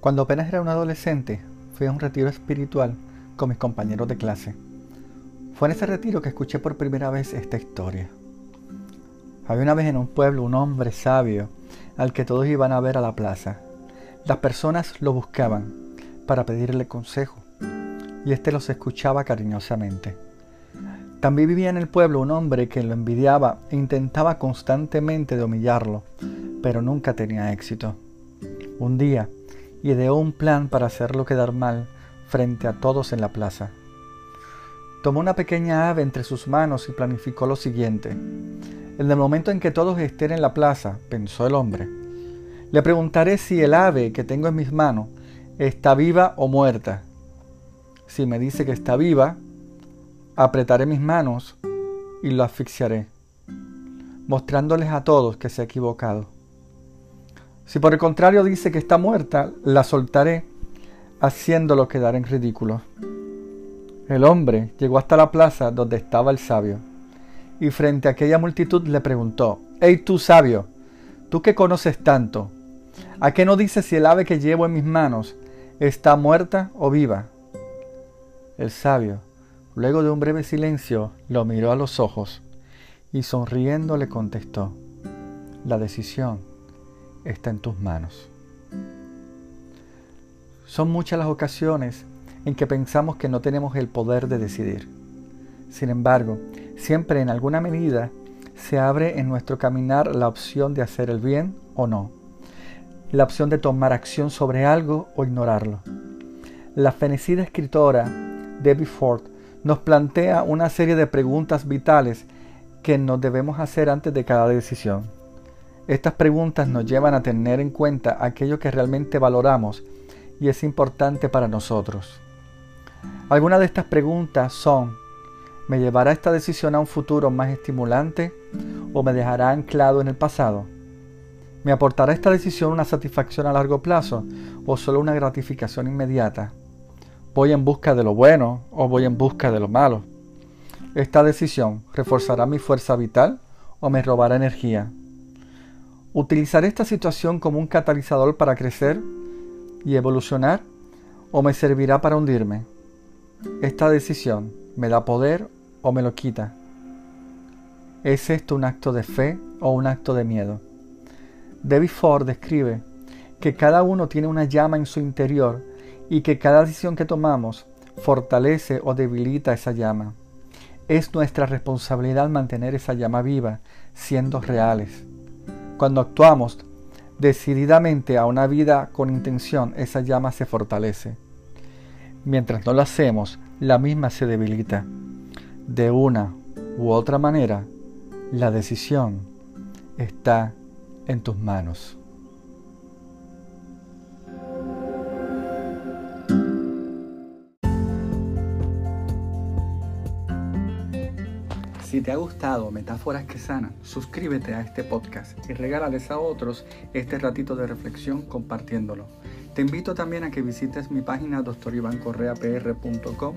Cuando apenas era un adolescente, fui a un retiro espiritual con mis compañeros de clase. Fue en ese retiro que escuché por primera vez esta historia. Había una vez en un pueblo un hombre sabio al que todos iban a ver a la plaza. Las personas lo buscaban para pedirle consejo y éste los escuchaba cariñosamente. También vivía en el pueblo un hombre que lo envidiaba e intentaba constantemente de humillarlo, pero nunca tenía éxito. Un día, ideó un plan para hacerlo quedar mal frente a todos en la plaza. Tomó una pequeña ave entre sus manos y planificó lo siguiente. En el momento en que todos estén en la plaza, pensó el hombre, le preguntaré si el ave que tengo en mis manos está viva o muerta. Si me dice que está viva, apretaré mis manos y lo asfixiaré, mostrándoles a todos que se ha equivocado. Si por el contrario dice que está muerta, la soltaré, haciéndolo quedar en ridículo. El hombre llegó hasta la plaza donde estaba el sabio, y frente a aquella multitud le preguntó, Hey tú sabio, tú que conoces tanto, ¿a qué no dices si el ave que llevo en mis manos está muerta o viva? El sabio, luego de un breve silencio, lo miró a los ojos y sonriendo le contestó, La decisión está en tus manos. Son muchas las ocasiones en que pensamos que no tenemos el poder de decidir. Sin embargo, siempre en alguna medida se abre en nuestro caminar la opción de hacer el bien o no, la opción de tomar acción sobre algo o ignorarlo. La fenecida escritora Debbie Ford nos plantea una serie de preguntas vitales que nos debemos hacer antes de cada decisión. Estas preguntas nos llevan a tener en cuenta aquello que realmente valoramos y es importante para nosotros. Algunas de estas preguntas son, ¿me llevará esta decisión a un futuro más estimulante o me dejará anclado en el pasado? ¿Me aportará esta decisión una satisfacción a largo plazo o solo una gratificación inmediata? ¿Voy en busca de lo bueno o voy en busca de lo malo? ¿Esta decisión reforzará mi fuerza vital o me robará energía? ¿Utilizaré esta situación como un catalizador para crecer y evolucionar o me servirá para hundirme? ¿Esta decisión me da poder o me lo quita? ¿Es esto un acto de fe o un acto de miedo? David Ford describe que cada uno tiene una llama en su interior y que cada decisión que tomamos fortalece o debilita esa llama. Es nuestra responsabilidad mantener esa llama viva, siendo reales. Cuando actuamos decididamente a una vida con intención, esa llama se fortalece. Mientras no lo hacemos, la misma se debilita. De una u otra manera, la decisión está en tus manos. Si te ha gustado Metáforas que Sanan, suscríbete a este podcast y regálales a otros este ratito de reflexión compartiéndolo. Te invito también a que visites mi página doctorivancorreapr.com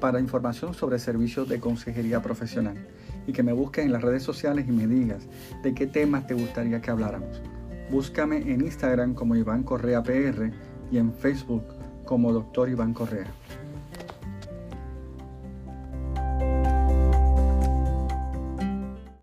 para información sobre servicios de consejería profesional y que me busques en las redes sociales y me digas de qué temas te gustaría que habláramos. Búscame en Instagram como Iván Correa PR y en Facebook como Doctor Iván Correa.